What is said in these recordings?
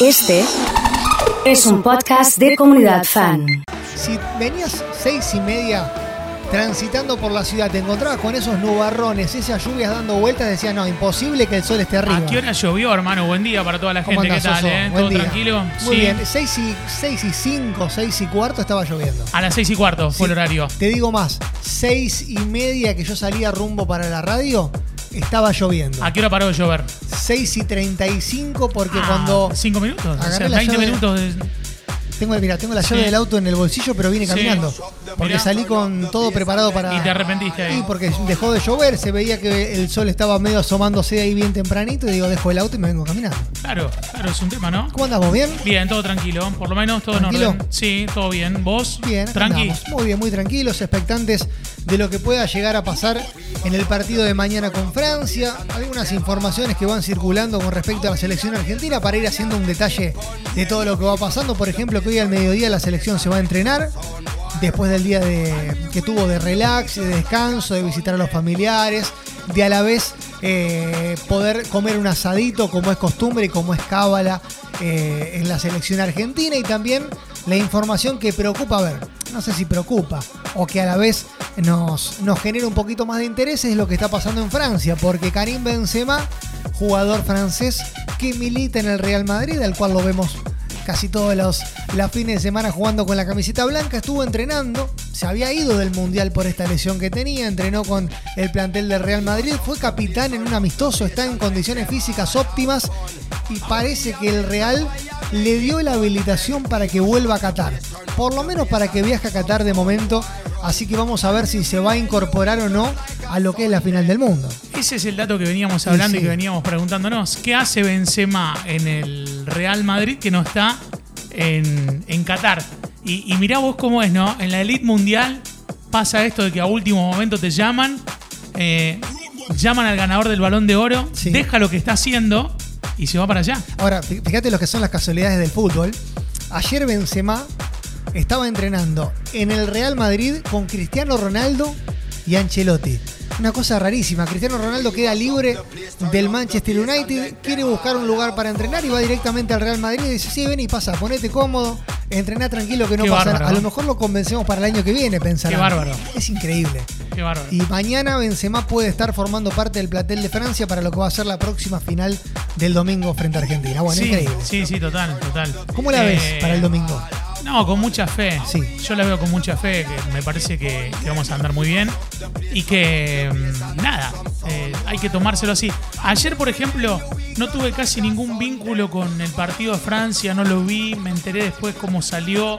Este es un podcast de comunidad fan. Si venías seis y media transitando por la ciudad, te encontrabas con esos nubarrones, esas lluvias dando vueltas, decías, no, imposible que el sol esté arriba. ¿A qué hora llovió, hermano? Buen día para toda la ¿Cómo gente. ¿Qué tal? Eh? Buen ¿Todo día. tranquilo? Muy Sí. bien, 6 y, seis y 5, 6 y cuarto estaba lloviendo. A las seis y cuarto fue el horario. Te digo más, seis y media que yo salía rumbo para la radio, estaba lloviendo. ¿A qué hora paró de llover? 6 y 35 porque Ah, cuando Cinco minutos. O agarré sea, la 20 llave- minutos. de- tengo, mira, tengo la llave Sí. del auto en el bolsillo, pero vine Sí. caminando. Porque salí con todo preparado para... Y te arrepentiste ahí. Sí, porque dejó de llover, se veía que el sol estaba medio asomándose ahí bien tempranito y digo, dejo el auto y me vengo caminando. Claro, claro, es un tema, ¿no? ¿Cómo andamos? ¿Bien? Bien, todo tranquilo. Por lo menos todo ¿Tranquilo? en orden. Sí, todo bien. ¿Vos? Bien, acá Tranqui. andamos. Muy bien, muy tranquilos, expectantes de lo que pueda llegar a pasar en el partido de mañana con Francia. Algunas informaciones que van circulando con respecto a la selección argentina para ir haciendo un detalle de todo lo que va pasando. Por ejemplo, que hoy al mediodía la selección se va a entrenar. Después del día de, que tuvo de relax, de descanso, de visitar a los familiares, de a la vez eh, poder comer un asadito como es costumbre y como es cábala eh, en la selección argentina. Y también la información que preocupa, a ver, no sé si preocupa o que a la vez nos, nos genera un poquito más de interés es lo que está pasando en Francia, porque Karim Benzema, jugador francés que milita en el Real Madrid, al cual lo vemos casi todos los, fines de semana jugando con la camiseta blanca, estuvo entrenando, se había ido del Mundial por esta lesión que tenía, entrenó con el plantel del Real Madrid, fue capitán en un amistoso, está en condiciones físicas óptimas y parece que el Real le dio la habilitación para que vuelva a Qatar, por lo menos para que viaje a Qatar de momento, así que vamos a ver si se va a incorporar o no a lo que es la final del mundo. Ese es el dato que veníamos hablando Sí, y que veníamos preguntándonos. ¿Qué hace Benzema en el Real Madrid que no está en, en Qatar? Y, y mirá vos cómo es, ¿no? En la elite mundial pasa esto de que a último momento te llaman, eh, llaman al ganador del balón de oro, Sí. deja lo que está haciendo y se va para allá. Ahora, fí- fíjate lo que son las casualidades del fútbol. Ayer Benzema estaba entrenando en el Real Madrid con Cristiano Ronaldo y Ancelotti. Una cosa rarísima. Cristiano Ronaldo queda libre del Manchester United, quiere buscar un lugar para entrenar y va directamente al Real Madrid y dice, sí, ven y pasa, ponete cómodo, entrená tranquilo que no Qué pasa bárbaro, nada. A lo mejor lo convencemos para el año que viene, pensar. Qué bárbaro. Es increíble. Qué bárbaro. Y mañana Benzema puede estar formando parte del platel de Francia para lo que va a ser la próxima final del domingo frente a Argentina. Bueno, sí, increíble. sí, sí, total, total. ¿Cómo la ves Eh, para el domingo? No, con mucha fe. Sí. Yo la veo con mucha fe, que me parece que, que vamos a andar muy bien. Y que, mm, nada, eh, hay que tomárselo así. Ayer, por ejemplo, no tuve casi ningún vínculo con el partido de Francia, no lo vi, me enteré después cómo salió.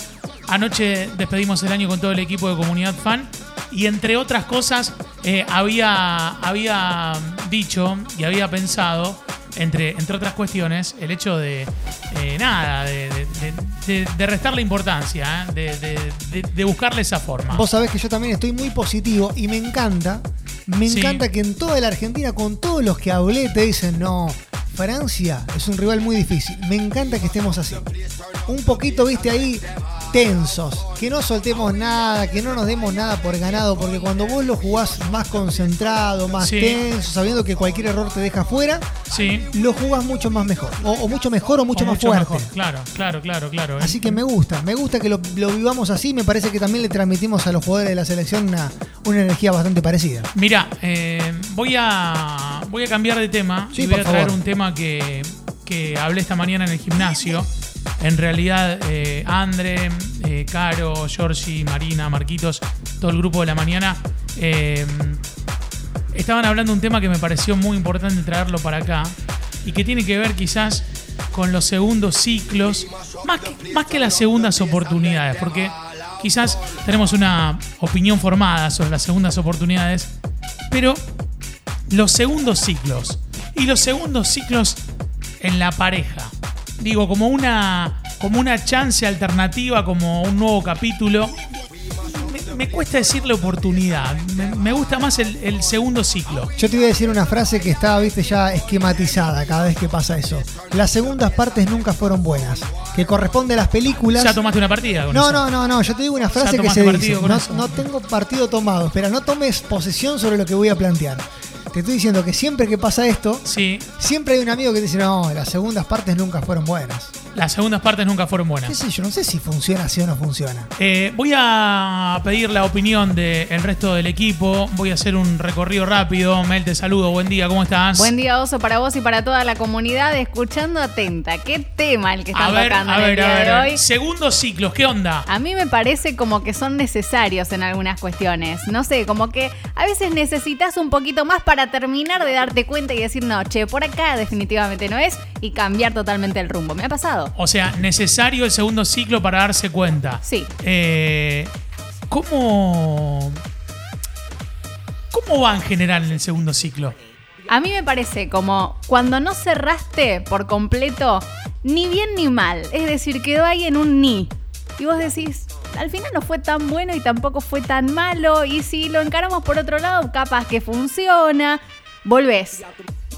Anoche despedimos el año con todo el equipo de Comunidad Fan. Y entre otras cosas, eh, había, había dicho y había pensado entre, entre otras cuestiones, el hecho de, eh, nada, de, de- de- de- de restarle importancia, ¿eh? de, de- de- de buscarle esa forma. Vos sabés que yo también estoy muy positivo y me encanta, me Sí. encanta que en toda la Argentina, con todos los que hablé, te dicen, no, Francia es un rival muy difícil. Me encanta que estemos así. Un poquito, viste, ahí tensos, que no soltemos nada, que no nos demos nada por ganado, porque cuando vos lo jugás más concentrado, más Sí. tenso, sabiendo que cualquier error te deja fuera, sí, lo jugás mucho más mejor. O, o mucho mejor o mucho o más fuerte. mejor. Claro, claro, claro, claro. Así que me gusta, me gusta que lo, lo vivamos así. Me parece que también le transmitimos a los jugadores de la selección una, una energía bastante parecida. Mira, eh, voy, a, voy a cambiar de tema Sí, y voy por a traer favor. un tema que, que hablé esta mañana en el gimnasio. En realidad, eh, Andre, eh, Caro, Giorgi, Marina, Marquitos, todo el grupo de la mañana eh, estaban hablando de un tema que me pareció muy importante traerlo para acá y que tiene que ver quizás con los segundos ciclos, más que, más que las segundas oportunidades, porque quizás tenemos una opinión formada sobre las segundas oportunidades, pero los segundos ciclos y los segundos ciclos en la pareja. Digo, como una, como una chance alternativa, como un nuevo capítulo. Me, me cuesta decirle oportunidad. Me, me gusta más el, el segundo ciclo. Yo te voy a decir una frase que está, viste, ya esquematizada cada vez que pasa eso. Las segundas partes nunca fueron buenas. Que corresponde a las películas. Ya tomaste una partida con No, eso. no, no, no. Yo te digo una frase que se dice. No, no tengo partido tomado. Espera, no tomes posesión sobre lo que voy a plantear. Te estoy diciendo que siempre que pasa esto, Sí, siempre hay un amigo que te dice, no, las segundas partes nunca fueron buenas. Las segundas partes nunca fueron ¿Qué buenas. sé yo? No sé si funciona así o no funciona. Eh, voy a pedir la opinión del resto del equipo. Voy a hacer un recorrido rápido. Mel, te saludo. Buen día, ¿cómo estás? Buen día, Oso, para vos y para toda la comunidad, escuchando atenta. ¿Qué tema el que A están ver, tocando a en el ver, día a ver. de hoy? Segundos ciclos, ¿qué onda? A mí me parece como que son necesarios en algunas cuestiones. No sé, como que a veces necesitas un poquito más para terminar de darte cuenta y decir, no, che, por acá definitivamente no es, y cambiar totalmente el rumbo. Me ha pasado. O sea, necesario el segundo ciclo para darse cuenta. Sí. Eh, ¿Cómo. ¿Cómo va en general en el segundo ciclo? A mí me parece como cuando no cerraste por completo, ni bien ni mal. Es decir, quedó ahí en un ni. Y vos decís, al final no fue tan bueno y tampoco fue tan malo. Y si lo encaramos por otro lado, capaz que funciona. Volvés.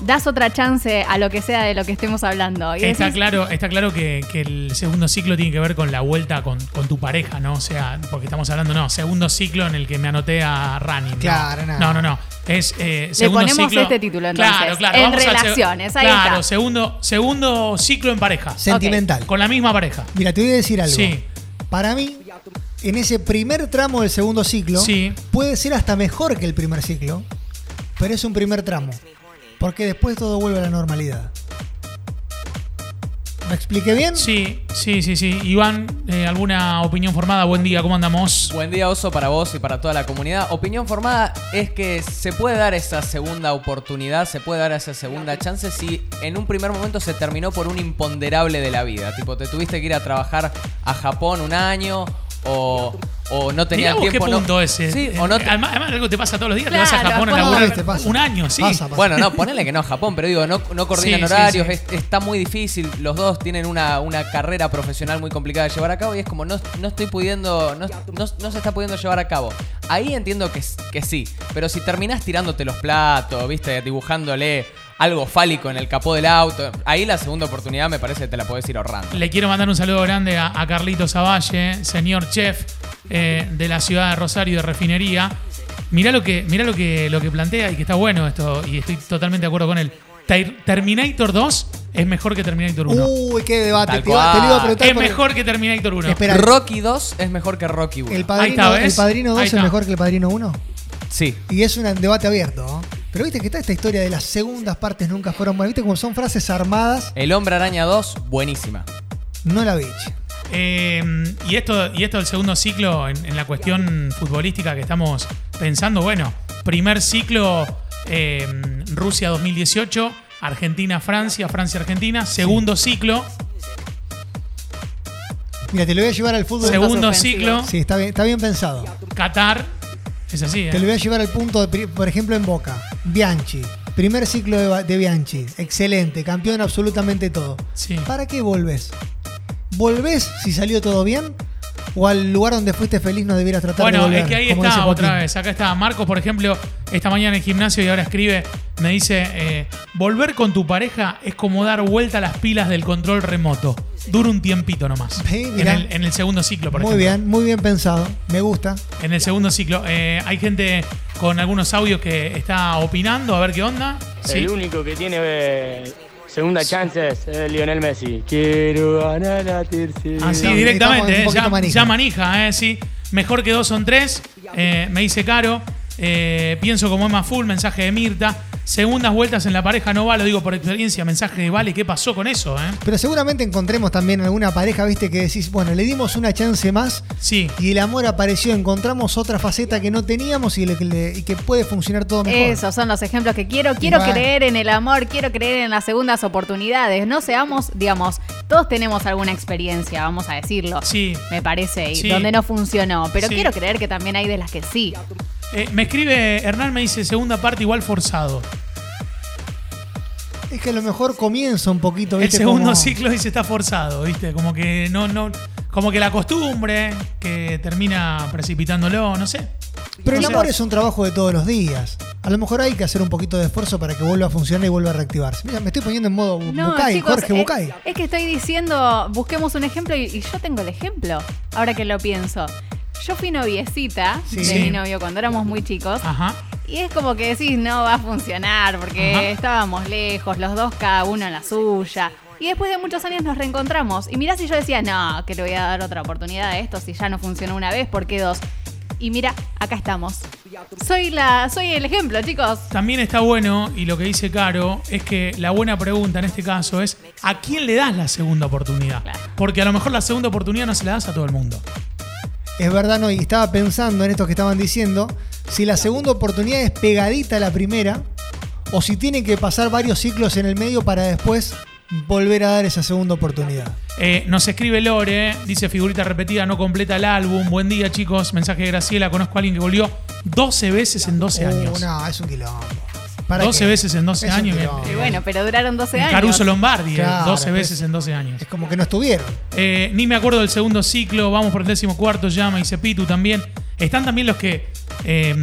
Das otra chance a lo que sea de lo que estemos hablando. Y Está decís, claro, está claro que, que el segundo ciclo tiene que ver con la vuelta con, con tu pareja, ¿no? O sea, porque estamos hablando, no, segundo ciclo en el que me anoté a Rani. ¿no? Claro, no. no. No, no. Es eh, segundo ponemos ciclo. este título, entonces, Claro, claro. en vamos al seg- relaciones, ahí Claro, está. segundo, segundo ciclo en pareja. Sentimental. Con la misma pareja. Mira, te voy a decir algo. Sí. Para mí, en ese primer tramo del segundo ciclo, Sí. puede ser hasta mejor que el primer ciclo, pero es un primer tramo. Porque después todo vuelve a la normalidad. ¿Me expliqué bien? Sí, sí, sí, sí. Iván, eh, ¿alguna opinión formada? Buen día, ¿cómo andamos? Buen día, Oso, para vos y para toda la comunidad. Opinión formada es que se puede dar esa segunda oportunidad, se puede dar esa segunda chance si en un primer momento se terminó por un imponderable de la vida. Tipo, te tuviste que ir a trabajar a Japón un año o, o no tenías Mirá vos tiempo. qué no- punto ese. Sí, Eh, o no te- además, además algo te pasa todos los días, te vas a Japón a después- laburar No, te pasa. un año, sí. Pasa, pasa. Bueno, no, ponele que no a Japón, pero digo, no, no coordinan Sí, sí, horarios, sí. es- está muy difícil. Los dos tienen una, una carrera profesional muy complicada de llevar a cabo y es como no, no estoy pudiendo, no, no- no se está pudiendo llevar a cabo. Ahí entiendo que, s- que sí, pero si terminás tirándote los platos, viste, dibujándole algo fálico en el capó del auto, ahí la segunda oportunidad me parece que te la podés ir ahorrando. Le quiero mandar un saludo grande a, a Carlito Zavalle, señor chef eh, de la ciudad de Rosario de Refinería. Mirá lo que, mirá lo que, lo que plantea y que está bueno esto, y estoy totalmente de acuerdo con él. Ter- Terminator 2 es mejor que Terminator 1. Uy, qué debate. Te, iba- te lo iba a es mejor que Terminator 1. Espera, Rocky 2 es mejor que Rocky 1. ¿el Ahí padrino, está, ¿ves? el padrino 2 Ahí es mejor que el padrino 1? Sí. Y es un debate abierto. ¿no? Pero viste que está esta historia de las segundas partes nunca fueron buenas. Viste como son frases armadas, El Hombre Araña 2, buenísima. no la vi. Eh, y, esto, y esto del segundo ciclo en, en la cuestión futbolística que estamos pensando, bueno, primer ciclo eh, Rusia 2018, Argentina-Francia, Francia-Argentina, segundo ciclo, Mira, te lo voy a llevar al fútbol. segundo ciclo, Sí, está bien, está bien pensado. Qatar, es así, Te lo ¿eh? voy a llevar al punto, de, por ejemplo, en Boca. Bianchi. Primer ciclo de, Bianchi. Excelente. Campeón absolutamente todo. Sí. ¿Para qué volvés? ¿Volvés si salió todo bien? ¿O al lugar donde fuiste feliz no debieras tratar de Bueno, volver? es que ahí está otra vez. Acá está Marcos, por ejemplo, esta mañana en el gimnasio y ahora escribe, me dice, eh, volver con tu pareja es como dar vuelta a las pilas del control remoto. Dura un tiempito nomás. Sí, en, el, en el segundo ciclo, por Muy ejemplo. bien, muy bien pensado. Me gusta. En el segundo ciclo. Eh, hay gente con algunos audios que está opinando, a ver qué onda. Sí. El único que tiene eh, segunda chance es eh, Lionel Messi. Quiero ganar la tercera. Así Ah, directamente, eh, ya, manija. ya manija, eh, sí. Mejor que dos son tres. eh, me dice Caro. eh, pienso como Emma Full, mensaje de Mirta. Segundas vueltas en la pareja no va, lo digo por experiencia, mensaje de Vale. ¿Qué pasó con eso, eh? Pero seguramente encontremos también alguna pareja, viste, que decís, bueno, le dimos una chance más Sí. y el amor apareció, encontramos otra faceta que no teníamos y, le- que le- y que puede funcionar todo mejor. Esos son los ejemplos que quiero. Quiero bueno. creer en el amor, quiero creer en las segundas oportunidades. No seamos, digamos, todos tenemos alguna experiencia, vamos a decirlo. Sí. Me parece, y Sí. donde no funcionó. Pero Sí. quiero creer que también hay de las que sí. Eh, me escribe Hernán, me dice segunda parte igual forzado. Es que a lo mejor comienza un poquito, El viste, segundo como- ciclo dice está forzado, ¿viste? Como que no, no, como que la costumbre que termina precipitándolo, no sé. Pero el No sé. amor es un trabajo de todos los días. A lo mejor hay que hacer un poquito de esfuerzo para que vuelva a funcionar y vuelva a reactivarse. Mira, me estoy poniendo en modo Bucay, chicos, Jorge es- Bucay. Es, que estoy diciendo, busquemos un ejemplo y, y yo tengo el ejemplo, ahora que lo pienso. Yo fui noviecita Sí. de mi novio cuando éramos muy chicos. Ajá. Y es como que decís, no va a funcionar porque Ajá. estábamos lejos, los dos cada uno en la suya. Y después de muchos años nos reencontramos. Y mirá si yo decía, no, que le voy a dar otra oportunidad a esto, si ya no funcionó una vez, ¿por qué dos? Y mira, acá estamos. Soy la, soy el ejemplo, chicos. También está bueno, y lo que dice Caro, es que la buena pregunta en este caso es: ¿a quién le das la segunda oportunidad? Claro. Porque a lo mejor la segunda oportunidad no se la das a todo el mundo. Es verdad, no, y estaba pensando en esto que estaban diciendo, si la segunda oportunidad es pegadita a la primera, o si tienen que pasar varios ciclos en el medio para después volver a dar esa segunda oportunidad. Eh, nos escribe Lore, dice figurita repetida, no completa el álbum. Buen día, chicos. Mensaje de Graciela. Conozco a alguien que volvió 12 veces en 12 Uh, años. no, es un quilombo. ¿Para 12 qué? veces en 12 Es un años. Y bueno, pero duraron 12 años. Caruso Lombardi, eh, Claro, 12 pero veces es- en 12 años. Es como que no estuvieron. Eh, ni me acuerdo del segundo ciclo. Vamos por el décimo cuarto. Llama y Pitu también. Están también los que eh,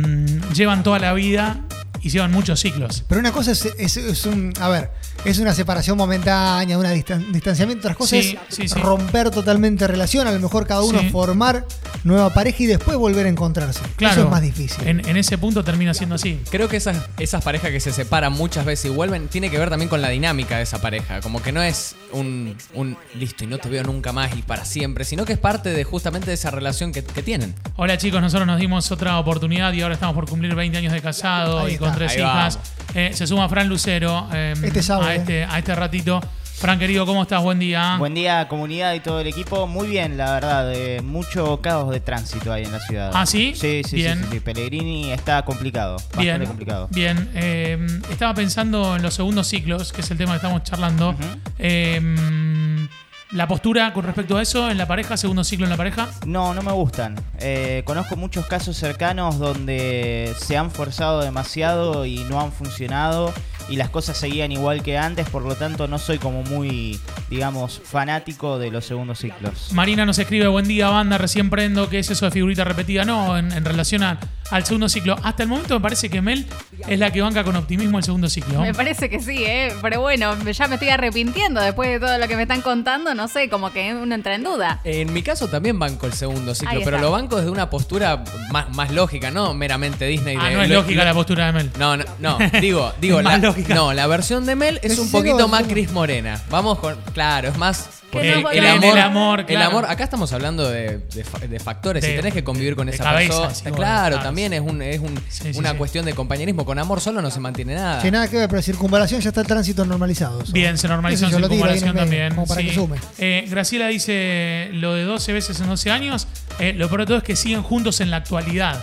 llevan toda la vida y llevan muchos ciclos. Pero una cosa es, es- es un. A ver, es una separación momentánea, un distanciamiento. Otras cosas Sí, es sí, sí. romper totalmente relación. A lo mejor cada uno Sí. formar nueva pareja y después volver a encontrarse. Claro. Eso es más difícil. En, en ese punto termina siendo así. Creo que esas, esas parejas que se separan muchas veces y vuelven, tiene que ver también con la dinámica de esa pareja. Como que no es un, un listo y no te veo nunca más y para siempre, sino que es parte de justamente de esa relación que, que tienen. Hola chicos, nosotros nos dimos otra oportunidad y ahora estamos por cumplir 20 años de casado Ahí y con tres Ahí hijas. vamos. Eh, se suma Fran Lucero eh, Este sábado, a, eh. este, a este ratito. Fran querido, ¿cómo estás? Buen día. Buen día, comunidad y todo el equipo. Muy bien, la verdad. eh, mucho caos de tránsito hay en la ciudad. ¿Ah, sí? Sí, sí, Bien. sí, sí, sí. Pellegrini está complicado. Bastante Bien, complicado. bien. Eh, estaba pensando en los segundos ciclos, que es el tema que estamos charlando. Eh, la postura con respecto a eso en la pareja, segundo ciclo en la pareja. No, no me gustan. Eh, conozco muchos casos cercanos donde se han forzado demasiado y no han funcionado y las cosas seguían igual que antes, por lo tanto no soy como muy, digamos, fanático de los segundos ciclos. Marina nos escribe, buen día, banda, recién prendo, ¿qué es eso de figurita repetida? No, en, en relación a- al segundo ciclo. Hasta el momento me parece que Mel es la que banca con optimismo el segundo ciclo. Me parece que sí, ¿eh? Pero bueno, ya me estoy arrepintiendo después de todo lo que me están contando. No sé, como que uno entra en duda. En mi caso también banco el segundo ciclo, pero lo banco desde una postura más, más lógica, no meramente Disney. Ah, de- no es lo- lógica lo- la postura de Mel. No, no, no, digo, digo, la, lógica. no, la versión de Mel es un poquito más. Chris Morena. Vamos con, claro, es más El- no el, amor, el amor, acá estamos hablando de, de fa- de factores. De- si tenés que convivir con esa cabeza, persona. sí, claro, claro, también sí. es, un, es un- Sí, sí, una sí. cuestión de compañerismo. Con amor solo no se mantiene nada. Que nada que ver, pero circunvalación ya está el tránsito normalizado. Bien, se normalizó en tiro circunvalación también. Como para sí. que sume. Eh, Graciela dice lo de 12 veces en 12 años. Eh, lo peor de todo es que siguen juntos en la actualidad.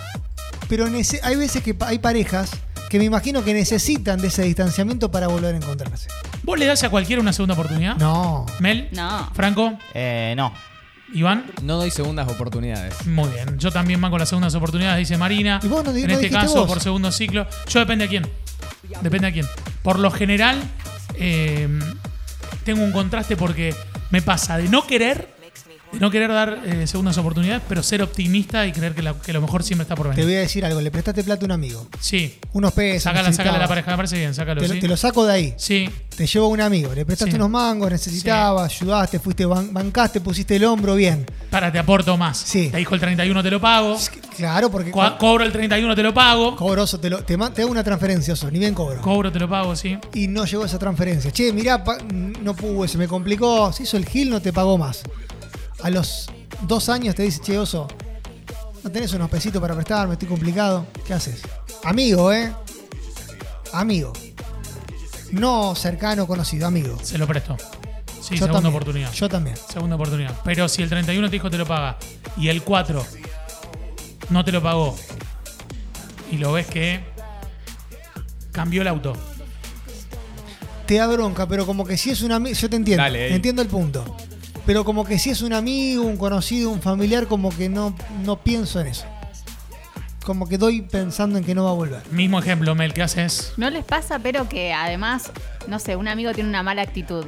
Pero hay veces que hay parejas que me imagino que necesitan de ese distanciamiento para volver a encontrarse. ¿Vos le das a cualquiera una segunda oportunidad? No. Mel, No. Franco, Eh, no. Iván. No doy segundas oportunidades. Muy bien. Yo también van con las segundas oportunidades, dice Marina. ¿Y vos no- en no este caso, vos? por segundo ciclo. Yo depende de quién. Depende de quién. Por lo general, eh, tengo un contraste porque me pasa de no querer, de no querer dar eh, segundas oportunidades, pero ser optimista y creer que, la- que lo mejor siempre está por Te venir. voy a decir algo, le prestaste plata a un amigo. Sí. Unos pesos. Sácala, sácala de la pareja. Me parece bien, sácalo. Te, ¿sí? te lo saco de ahí. Sí. Te llevo a un amigo, le prestaste Sí. unos mangos, necesitabas, ayudaste, fuiste, ban- bancaste, pusiste el hombro, bien. Para, te aporto más. Sí. Te dijo el 31 te lo pago. Claro, porque Co- cobro el 31 te lo pago. cobroso, te, lo- te, te hago una transferencia, Oso, ni bien cobro. Cobro te lo pago, sí. y no llegó esa transferencia. Che, mirá, no pude, se me complicó, se hizo el gil, no te pagó más. A los dos años te dice, che, oso, no tenés unos pesitos para prestarme, estoy complicado. ¿Qué haces? Amigo, ¿eh? Amigo. No cercano, conocido, amigo. Se lo presto. Sí, Yo segunda también, oportunidad. Yo también. Segunda oportunidad. Pero si el 31 te dijo te lo paga y el 4 no te lo pagó y lo ves que cambió el auto. Te da bronca, pero como que si es un amigo, yo te entiendo, Dale, entiendo el punto. Pero como que si es un amigo, un conocido, un familiar, como que no, no pienso en eso. Como que doy pensando en que no va a volver. Mismo ejemplo, Mel, ¿qué haces? ¿No les pasa, pero que además, no sé, un amigo tiene una mala actitud?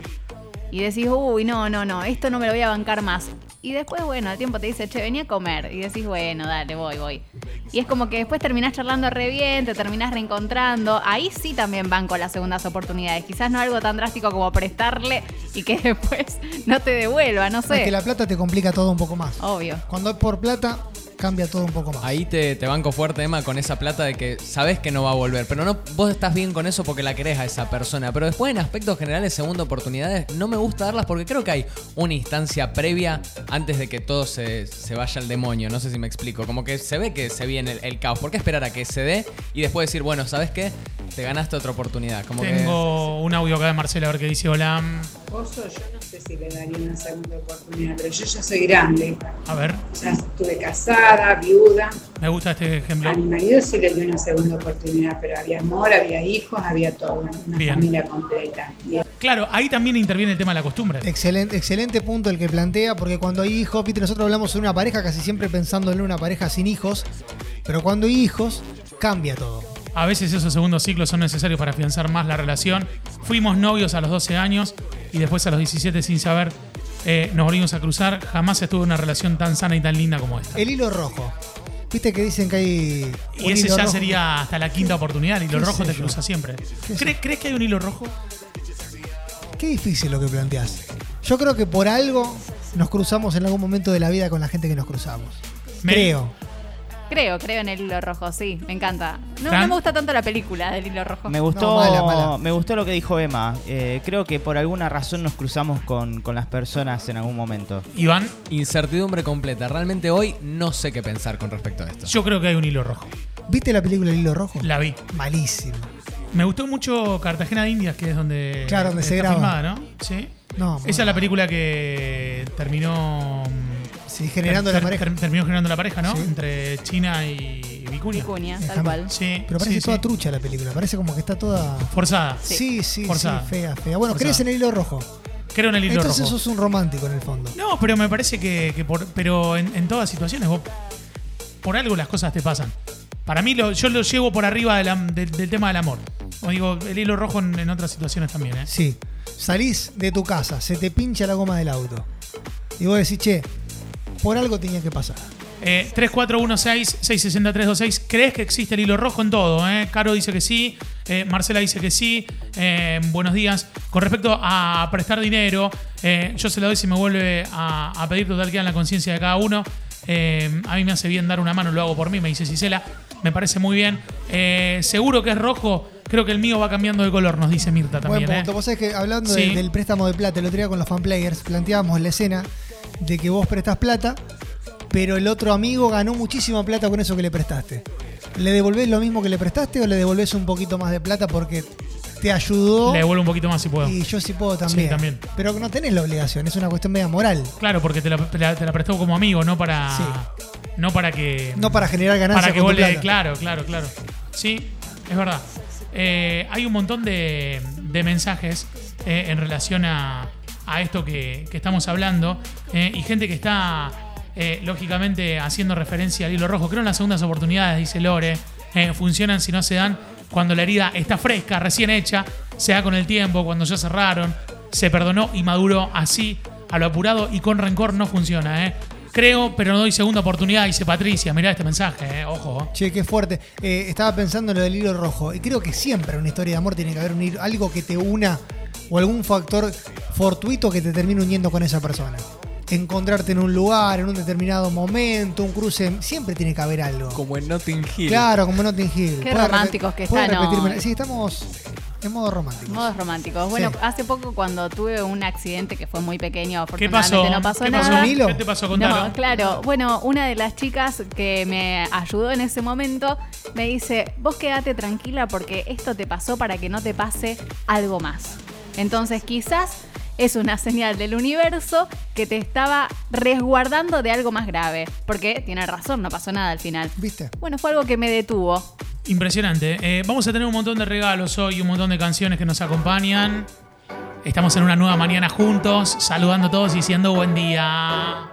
Y decís, uy, no, no, no, esto no me lo voy a bancar más. Y después, bueno, al tiempo te dice, che, venía a comer. Y decís, bueno, dale, voy, voy. Y es como que después terminás charlando re bien, te terminás reencontrando. Ahí sí también van con las segundas oportunidades. Quizás no algo tan drástico como prestarle y que después no te devuelva, no Es sé. que la plata te complica todo un poco más. Obvio. Cuando es por plata, cambia todo un poco más. Ahí te, te banco fuerte, Emma, con esa plata de que sabes que no va a volver. Pero no, vos estás bien con eso porque la querés a esa persona. Pero después, en aspectos generales, segunda oportunidades, no me gusta darlas porque creo que hay una instancia previa antes de que todo se, se vaya al demonio. No sé si me explico. Como que se ve que se viene el, el caos. ¿Por qué esperar a que se dé y después decir, bueno, ¿sabes qué? Te ganaste otra oportunidad. Como que. Tengo un audio acá de Marcela, a ver qué dice. Hola. esposo, yo no si le daría una segunda oportunidad, pero yo ya soy grande, A ver, ya estuve casada, viuda. me gusta este ejemplo. A mi marido sí le di una segunda oportunidad, pero había amor, había hijos, había todo, una Bien. familia completa. Claro, ahí también interviene el tema de la costumbre. Excelente, excelente punto el que plantea, porque cuando hay hijos, viste, nosotros hablamos de una pareja casi siempre pensando en una pareja sin hijos, pero cuando hay hijos, cambia todo. A veces esos segundos ciclos son necesarios para afianzar más la relación. Fuimos novios a los 12 años y después a los 17 sin saber eh, nos volvimos a cruzar. Jamás estuve en una relación tan sana y tan linda como esta. El hilo rojo. Viste que dicen que hay. Y un ese hilo ya rojo? sería hasta la quinta oportunidad. El hilo ¿Qué rojo te yo? cruza siempre. ¿Qué sé ¿Crees, crees que hay un hilo rojo? Qué difícil lo que planteás. Yo creo que por algo nos cruzamos en algún momento de la vida con la gente que nos cruzamos. Me- Creo. Creo, creo en el hilo rojo, sí, me encanta. No, me gusta tanto la película del hilo rojo. Me gustó, No, mala, mala. me gustó lo que dijo Emma. Eh, creo que por alguna razón nos cruzamos con, con las personas en algún momento. Iván, Incertidumbre completa. Realmente hoy no sé qué pensar con respecto a esto. yo creo que hay un hilo rojo. ¿Viste la película El hilo rojo? La vi. Malísimo. Me gustó mucho Cartagena de Indias, que es donde, Claro, donde se está graba. filmada, ¿no? Sí. No, Esa es la película que terminó. Sí, generando la ter- pareja. ter- terminó generando la pareja, ¿no? Sí. Entre China y Vicuña. Vicuña, tal cual. Sí. Pero parece sí, toda sí. trucha la película. Parece como que está toda. Forzada. Sí, sí, Forzada. sí, fea, fea. Bueno, Forzada. crees en el hilo rojo. Creo en el hilo Entonces rojo. sos un romántico en el fondo. No, pero me parece que, que por, pero en, en todas situaciones vos, por algo las cosas te pasan. Para mí lo- yo lo llevo por arriba de la- del, del tema del amor. O digo, el hilo rojo en, en otras situaciones también, ¿eh? Sí. Salís de tu casa, se te pincha la goma del auto. Y vos decís, che, por algo tenía que pasar. Eh, 3416-660-326. ¿Crees que existe el hilo rojo en todo? Eh? Caro dice que sí. eh, Marcela dice que sí. eh, buenos días. Con respecto a prestar dinero, yo se lo doy si me vuelve a, a pedir total queda en la conciencia de cada uno. A mí me hace bien dar una mano, lo hago por mí, me dice Cisela. Me parece muy bien. Seguro que es rojo. Creo que el mío va cambiando de color, nos dice Mirta también. Buen punto. Vos sabés que hablando Sí. de- del préstamo de plata, el otro día con los fanplayers, planteábamos la escena de que vos prestás plata, pero el otro amigo ganó muchísima plata con eso que le prestaste. ¿Le devolvés lo mismo que le prestaste o le devolvés un poquito más de plata porque te ayudó? Le devuelvo un poquito más si puedo. Y yo sí puedo también. Sí, también. Pero no tenés la obligación, es una cuestión media moral. Claro, porque te la, te la- te la prestó como amigo, no para. Sí. No para que. No para generar ganancias Para que con vos tu le- plata. Claro, claro, claro. Sí, es verdad. Eh, hay un montón de, de mensajes eh, en relación a, a esto que, que estamos hablando eh, y gente que está, eh, lógicamente, haciendo referencia al hilo rojo. Creo en las segundas oportunidades, dice Lore. eh, funcionan si no se dan cuando la herida está fresca, recién hecha, se da con el tiempo, cuando ya cerraron, se perdonó y maduró así, a lo apurado y con rencor no funciona. ¿eh? Creo, pero no doy segunda oportunidad, dice Patricia. Mirá este mensaje, ojo. Che, qué fuerte. Estaba pensando en lo del hilo rojo. Y creo que siempre en una historia de amor tiene que haber un algo que te una o algún factor fortuito que te termine uniendo con esa persona. Encontrarte en un lugar, en un determinado momento, un cruce. Siempre tiene que haber algo. Como en Notting Hill. Claro, como Notting Hill. Qué ¿Puede románticos que están, repetirme? ¿no? Sí, estamos en modo romántico. Modos románticos. Bueno, Sí. hace poco cuando tuve un accidente que fue muy pequeño, ¿Qué afortunadamente pasó? no pasó ¿Qué nada. pasó? ¿Qué te pasó? Contalo. No, claro. Bueno, una de las chicas que me ayudó en ese momento me dice, vos quédate tranquila porque esto te pasó para que no te pase algo más. Entonces quizás es una señal del universo que te estaba resguardando de algo más grave. Porque tiene razón, no pasó nada al final. ¿Viste? Bueno, fue algo que me detuvo. Impresionante. Eh, vamos a tener un montón de regalos hoy, un montón de canciones que nos acompañan. Estamos en una nueva mañana juntos, saludando a todos y diciendo buen día.